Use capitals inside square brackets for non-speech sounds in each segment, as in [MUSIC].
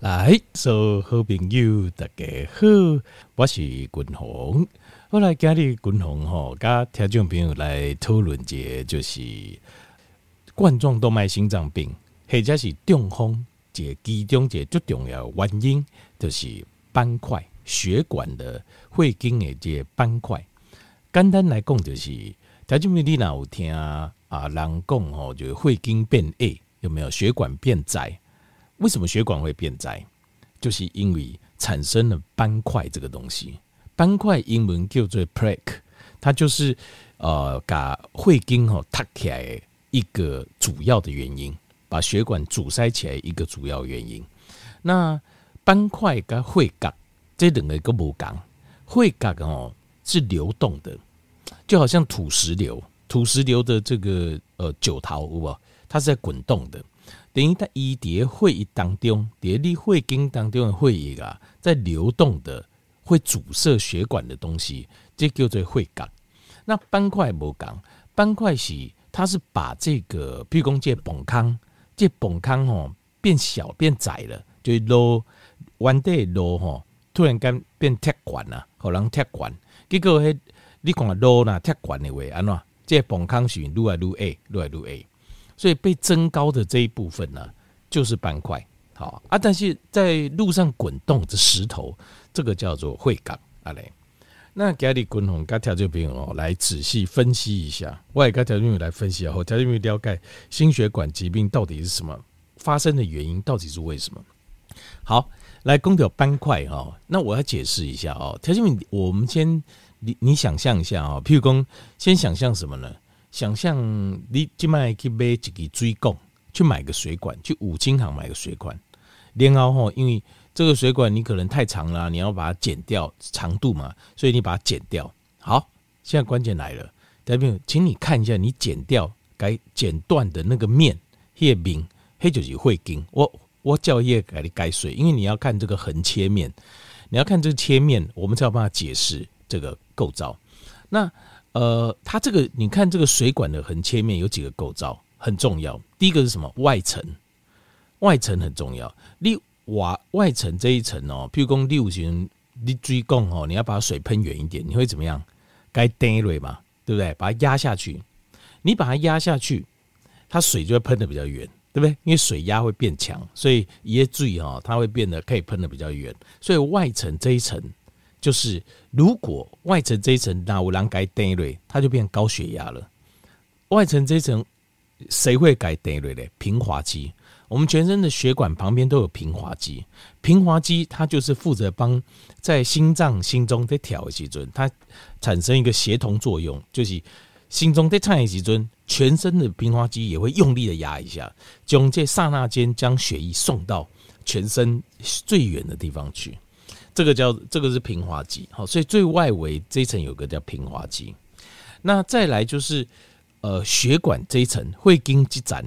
来，所有好朋友大家好，我是君鸿。我来今日君鸿吼，跟听众朋友来讨论一个，就是冠状动脉心脏病，或者是中风，一个其中一个最重要的原因，就是斑块血管的会经的这斑块。简单来讲，就是听众朋友你若有听啊？人讲吼，就是会经变矮，有没有血管变窄？为什么血管会变窄？就是因为产生了斑块这个东西。斑块英文叫做 plaque，它就是呃把会经吼塌起来一个主要的原因，把血管阻塞起来一个主要原因。那斑块跟会角这两个都不讲，会角哦是流动的，就好像土石流，土石流的这个呃九桃有无，它是在滚动的。等于在一叠会议当中，叠立会经当中的会议啊，在流动的会阻塞血管的东西，这叫做会角。那斑块不讲，斑块是它是把这个，譬如讲这绷腔，这绷腔吼变小变窄了，就路弯的路吼，突然间变铁管了，可能铁管。结果迄你讲路呐铁管的话，安怎？这绷腔是愈来愈矮，愈来愈矮。所以被增高的这一部分呢，就是斑块，好啊。但是在路上滚动的石头，这个叫做会感阿雷。那给你滚红，跟条件朋友哦，来仔细分析一下。我也跟条件朋友来分析后，条件朋友了解心血管疾病到底是什么，发生的原因到底是为什么。好，来公条斑块哈。那我要解释一下哦，条件朋友，我们先你你想象一下啊，譬如说先想象什么呢？想象你今麦去买一个水管，去买个水管，去五金行买个水管。然后吼，因为这个水管你可能太长了，你要把它剪掉长度嘛，所以你把它剪掉。好，现在关键来了，代表请你看一下你剪掉该剪断的那个面，叶柄黑就是会经。我我叫叶给你改水，因为你要看这个横切面，你要看这个切面，我们才有办法解释这个构造。那。呃，它这个你看这个水管的横切面有几个构造很重要。第一个是什么？外层，外层很重要。你瓦外层这一层哦，譬如说六型你追供哦，你要把水喷远一点，你会怎么样？该钉锐嘛，对不对？把它压下去，你把它压下去，它水就会喷得比较远，对不对？因为水压会变强，所以一些注哈，它会变得可以喷得比较远。所以外层这一层。就是如果外层这一层那有人改电瑞，它就变高血压了。外层这一层谁会改电瑞呢？平滑肌，我们全身的血管旁边都有平滑肌，平滑肌它就是负责帮在心脏心中在跳的时阵，它产生一个协同作用，就是心中在颤的时阵，全身的平滑肌也会用力的压一下，将这刹那间将血液送到全身最远的地方去。这个叫这个是平滑肌，好，所以最外围这一层有个叫平滑肌。那再来就是呃血管这一层会经积攒，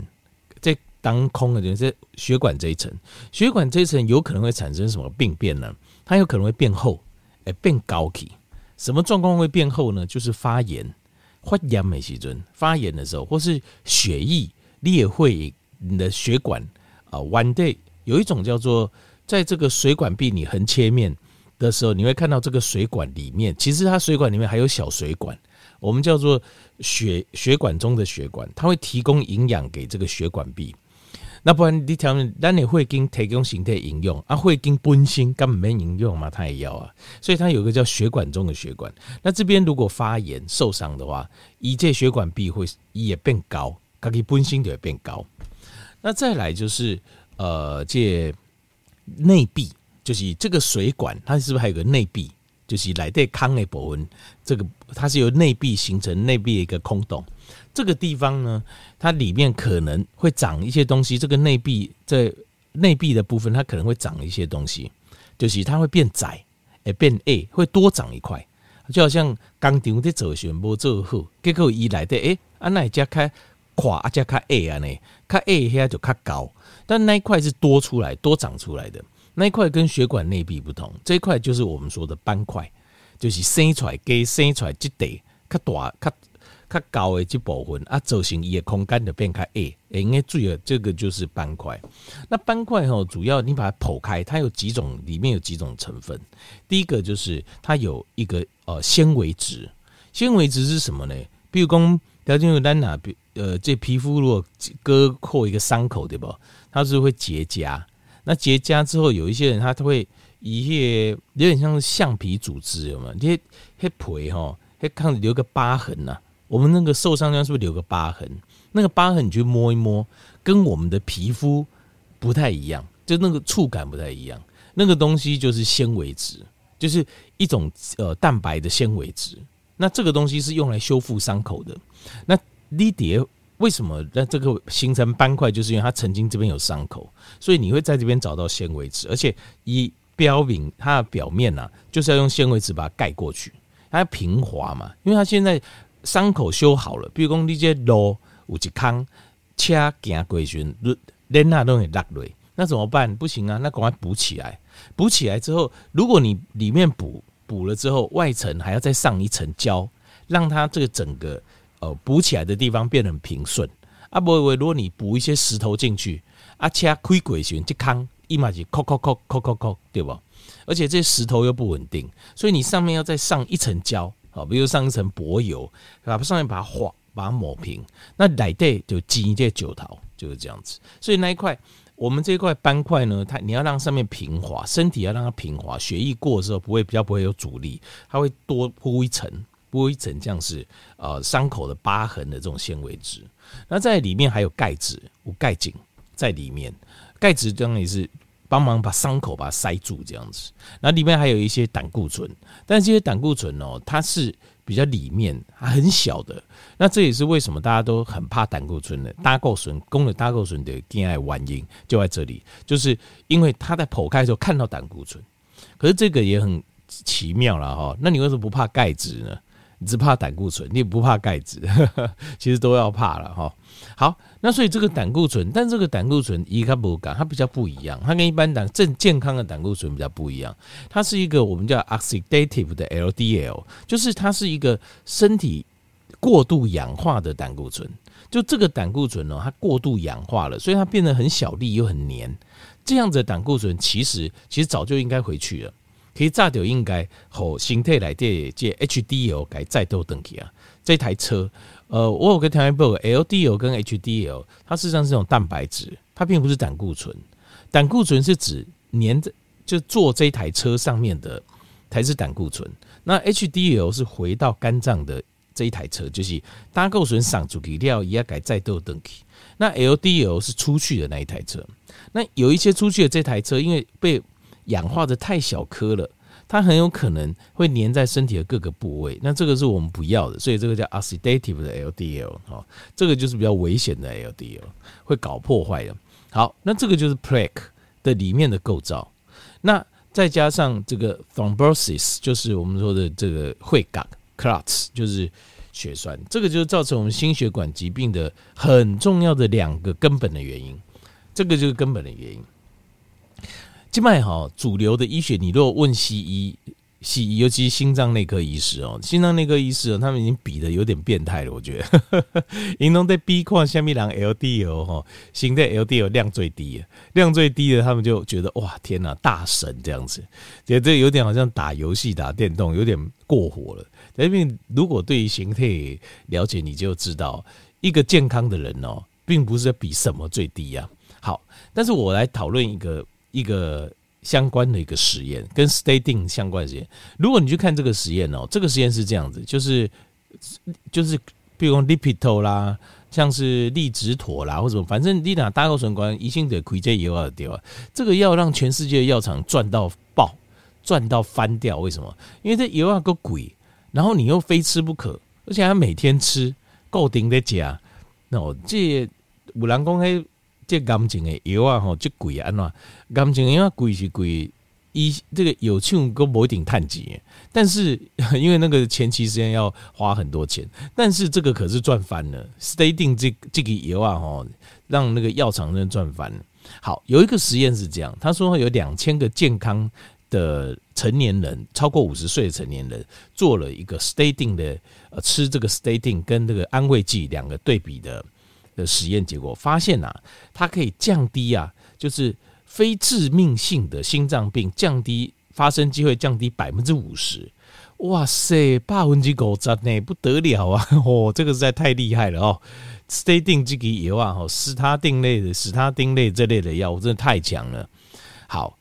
在当空的就是血管这一层，血管这一层有可能会产生什么病变呢？它有可能会变厚，哎，变高起。什么状况会变厚呢？就是发炎，发炎美西尊，发炎的时候，或是血液裂会你的血管啊弯的，有一种叫做。在这个水管壁你横切面的时候，你会看到这个水管里面，其实它水管里面还有小水管，我们叫做血血管中的血管，它会提供营养给这个血管壁。那不然你条，那你会经提供形态营养啊，会经本身根本没营养嘛，它也要啊，所以它有个叫血管中的血管。那这边如果发炎受伤的话，一这血管壁会也变高，它可以本身就会变高。那再来就是呃这。内壁就是这个水管，它是不是还有个内壁？就是来对康的保温，这个它是由内壁形成内壁的一个空洞。这个地方呢，它里面可能会长一些东西。这个内壁在内壁的部分，它可能会长一些东西，就是它会变窄，诶，变矮，会多长一块。就好像工厂在做时没做好，结果一来的诶，啊那加开垮啊加较矮啊呢，较矮下就较高。但那一块是多出来、多长出来的那一块，跟血管内壁不同。这一块就是我们说的斑块，就是生出来、给生出来，这得较大、较较高的这部分啊，造成伊的空间就变较矮。应该注意，这个就是斑块。那斑块吼，主要你把它剖开，它有几种，里面有几种成分。第一个就是它有一个呃纤维质，纤维质是什么呢？比如讲，条件有单哪，呃，这皮肤如果割破一个伤口，对不？它是会结痂。那结痂之后，有一些人他会一些有点像是橡皮组织，有没有？那些皮哈，会看留个疤痕呐、我们那个受伤地方是不是留个疤痕？那个疤痕你去摸一摸，跟我们的皮肤不太一样，就那个触感不太一样。那个东西就是纤维质，就是一种呃蛋白的纤维质。那这个东西是用来修复伤口的。那你蝶为什么那这个形成斑块？就是因为它曾经这边有伤口，所以你会在这边找到纤维质，而且以标明它的表面呢、啊，就是要用纤维质把它盖过去，它要平滑嘛，因为它现在。伤口修好了，比如讲你这路有一坑，车行过去，连那都会落落，那怎么办？不行啊，那赶快补起来。补起来之后，如果你里面补补了之后，外层还要再上一层胶，让它这个整个呃补起来的地方变得很平顺。啊，不会，如果你补一些石头进去，啊，车开过去，这坑一马就扣扣扣扣扣扣，对吧？而且这些石头又不稳定，所以你上面要再上一层胶。好，比如上一层柏油，把上面把它划，把它抹平，那内底就挤一些酒桃，就是这样子。所以那一块，我们这一块斑块呢，它你要让上面平滑，身体要让它平滑，血液过的时候不会比较不会有阻力，它会多铺一层，铺一层，这样是呃伤口的疤痕的这种纤维质。那在里面还有钙质，有钙紧在里面，钙质当然也是。帮忙把伤口把它塞住，这样子。那里面还有一些胆固醇，但这些胆固醇哦，它是比较里面还很小的。那这也是为什么大家都很怕胆固醇的。胆固醇，攻了胆固醇的恋爱原因就在这里，就是因为他在剖开的时候看到胆固醇。可是这个也很奇妙了哈。那你为什么不怕钙质呢？你只怕胆固醇，你也不怕钙质，[LAUGHS] 其实都要怕了哈。好，那所以这个胆固醇，但这个胆固醇一它不感，它比较不一样，它跟一般胆正健康的胆固醇比较不一样，它是一个我们叫 oxidative 的 LDL，就是它是一个身体过度氧化的胆固醇。就这个胆固醇呢，它过度氧化了，所以它变得很小粒又很黏。这样子的胆固醇其实其实早就应该回去了，可以早就应该和身体来的这 HDL 该再度登记啊，这台车。呃，我有个条件报，LDL 跟 HDL，它事实上是这种蛋白质，它并不是胆固醇。胆固醇是指粘着就坐这台车上面的才是胆固醇。那 HDL 是回到肝脏的这一台车，就是胆固醇上主体料也要改再度登记。那 LDL 是出去的那一台车。那有一些出去的这台车，因为被氧化的太小颗了。它很有可能会粘在身体的各个部位，那这个是我们不要的，所以这个叫 oxidative 的 LDL 哈，这个就是比较危险的 LDL，会搞破坏的。好，那这个就是 plaque 的里面的构造，那再加上这个 thrombosis，就是我们说的这个会感 clots，就是血栓，这个就是造成我们心血管疾病的很重要的两个根本的原因，这个就是根本的原因。现在哈，主流的医学，你如果问西医，西医尤其是心脏内科医师哦，心脏内科医师哦，他们已经比的有点变态了，我觉得。[LAUGHS] 因为在比看下面人 LDL 哈，心的 LDL 量最低，量最低的，他们就觉得哇，天哪，大神这样子，觉得这有点好像打游戏打电动，有点过火了。因为如果对于形态了解，你就知道，一个健康的人哦，并不是比什么最低呀。好，但是我来讨论一个。一个相关的一个实验，跟 statin 相关的实验。如果你去看这个实验哦，这个实验是这样子，就是就是，比如说 lipito 啦，像是利直妥啦，或者反正你拿胆固醇关，一定得亏这药啊对吧？这个药让全世界的药厂赚到爆，赚到翻掉。为什么？因为这油啊够贵，然后你又非吃不可，而且还每天吃，够顶的加。那我这有人讲嘿。这癌症的药啊，吼，这贵啊，安怎？癌症因为贵是贵，医这个有钱都不一定趁钱，但是 [LAUGHS] 因为那个前期时间要花很多钱，但是这个可是赚翻了。Stating 这这个药啊，吼，让那个药厂人赚翻了。好，有一个实验是这样，他说有两千个健康的成年人，超过五十岁的成年人，做了一个 Stating 的呃吃这个 Stating 跟这个安慰剂两个对比的的实验结果，发现啊，它可以降低啊，就是非致命性的心脏病降低发生机会降低百分之五十。哇塞，百分之五十呢，不得了啊！哦，这个实在太厉害了哦。statin 这个药啊，哦，司他定类的司他定类这类的药物真的太强了。好。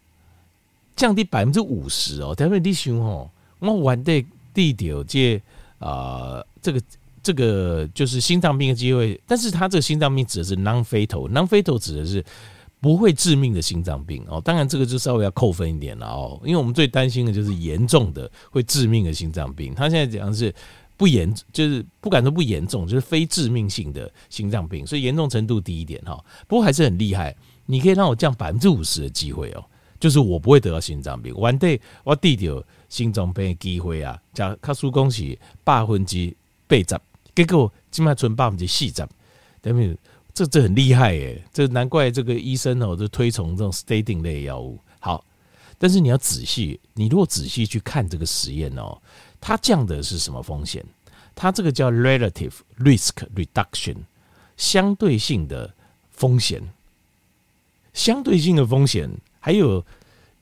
降低百分之五十哦，但是你想哦，我玩的地点这啊，这个这个就是心脏病的机会，但是他这个心脏病指的是 non-fatal，non-fatal 指的是不会致命的心脏病哦。当然这个就稍微要扣分一点了哦，因为我们最担心的就是严重的会致命的心脏病。他现在讲的是不严，就是不敢说不严重，就是非致命性的心脏病，所以严重程度低一点哈。不过还是很厉害，你可以让我降百分之五十的机会哦。就是我不会得到心脏病，one day 我得到心脏病的机会啊，加卡叔恭喜百分之八十，结果今麦存百分之四十，等于这这很厉害耶，这难怪这个医生哦，就推崇这种 statin 类药物。好，但是你要仔细，你如果仔细去看这个实验哦，它降的是什么风险？它这个叫 relative risk reduction，相对性的风险，相对性的风险。还有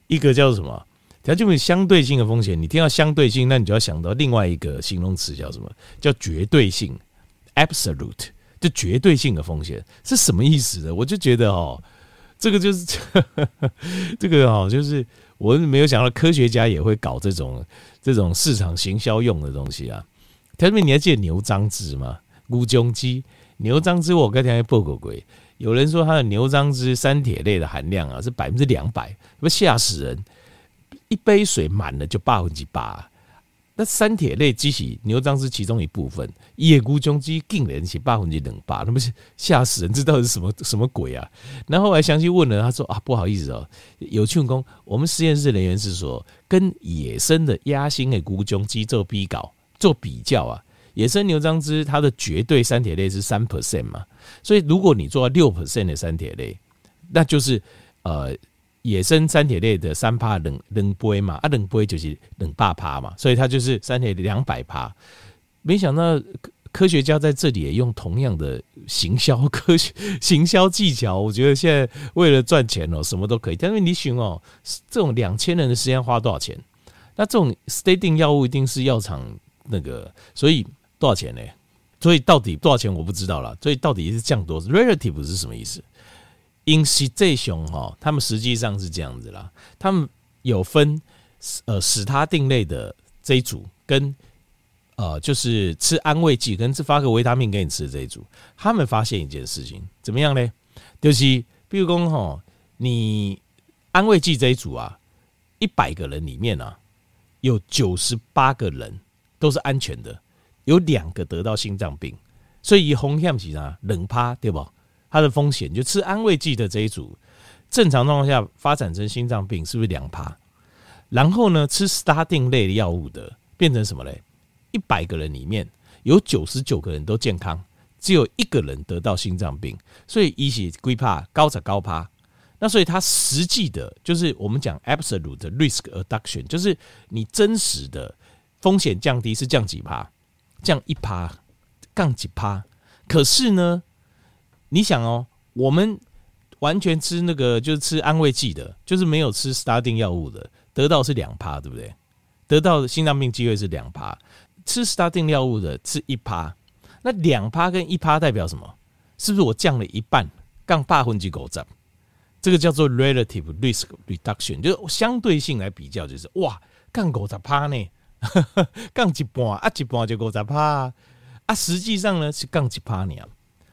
一个叫什么？它就是相对性的风险。你听到相对性，那你就要想到另外一个形容词叫什么？叫绝对性 （absolute）。就绝对性的风险是什么意思呢？我就觉得哦，这个就是 [LAUGHS] 这个哦，就是我没有想到科学家也会搞这种这种市场行销用的东西啊。特别你还记得牛樟芝吗？乌鬃鸡牛樟芝，我刚才还报过鬼。有人说它的牛樟芝三铁类的含量啊是百分之两百，不吓死人！一杯水满了就百分之八，那三铁类激起牛樟芝其中一部分，野菇中鸡竟然是百分之两百，那不是吓死人！这到底是什么什么鬼啊？然后我还详细问了，他说啊不好意思哦，有庆功，我们实验室人员是说跟野生的鸭心的菇中鸡做比较做比较啊。野生牛樟芝它的绝对三铁类是三 percent 嘛，所以如果你做到六 percent 的三铁类，那就是呃野生三铁类的三趴冷冷杯嘛，啊冷杯就是冷八趴嘛，所以它就是三铁两百趴。没想到科学家在这里也用同样的行销科学行销技巧，我觉得现在为了赚钱哦，什么都可以。但是你想哦，这种两千人的时间花多少钱？那这种 stating 药物一定是药厂那个，所以。多少钱呢？所以到底多少钱我不知道了。所以到底是降多？relative 是什么意思？in 实际上哈，他们实际上是这样子啦。他们有分呃使他定类的这一组，跟呃就是吃安慰剂跟吃发个维他命给你吃的这一组。他们发现一件事情，怎么样呢？就是比如说哈，你安慰剂这一组啊，一百个人里面啊，有九十八个人都是安全的。有两个得到心脏病，所以以红险是啊，冷趴对不？它的风险就吃安慰剂的这一组，正常状况下发展成心脏病是不是两趴？然后呢，吃 statin 类的药物的变成什么嘞？一百个人里面有九十九个人都健康，只有一个人得到心脏病，所以一起归趴高者高趴。那所以它实际的就是我们讲 absolute risk reduction，就是你真实的风险降低是降几趴？降一趴，降几趴？可是呢，你想哦，我们完全吃那个就是吃安慰剂的，就是没有吃 statin 药物的，得到是两趴，对不对？得到的心脏病机会是两趴。吃 statin 药物的吃一趴，那两趴跟一趴代表什么？是不是我降了一半？杠八分之狗涨，这个叫做 relative risk reduction，就是相对性来比较，就是哇，杠狗十趴呢？[LAUGHS] 杠一半啊，一半就五十趴啊！实际上呢是杠一趴呢，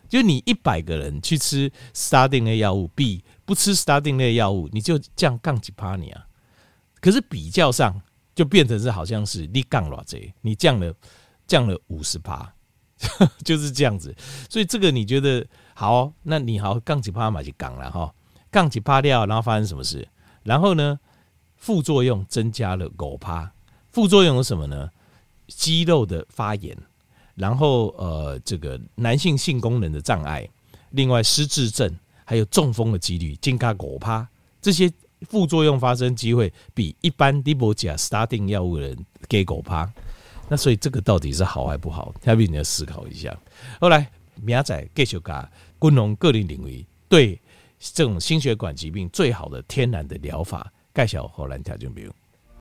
就你一百个人去吃 statin 类药物，比不吃 statin 类药物，你就降杠几趴你啊。可是比较上就变成是好像是你杠了这，你降了降了五十趴，[LAUGHS] 就是这样子。所以这个你觉得好？那你好杠几趴嘛就杠了哈，杠几趴掉，然后发生什么事？然后呢，副作用增加了五趴。副作用是什么呢？肌肉的发炎，然后呃，这个男性性功能的障碍，另外失智症，还有中风的几率，增加五趴，这些副作用发生机会比一般低波甲 statin 药物的人给狗趴。那所以这个到底是好还不好？下面你要思考一下。后来明仔继续讲滚龙个人领域对这种心血管疾病最好的天然的疗法，介绍给咱听众朋友。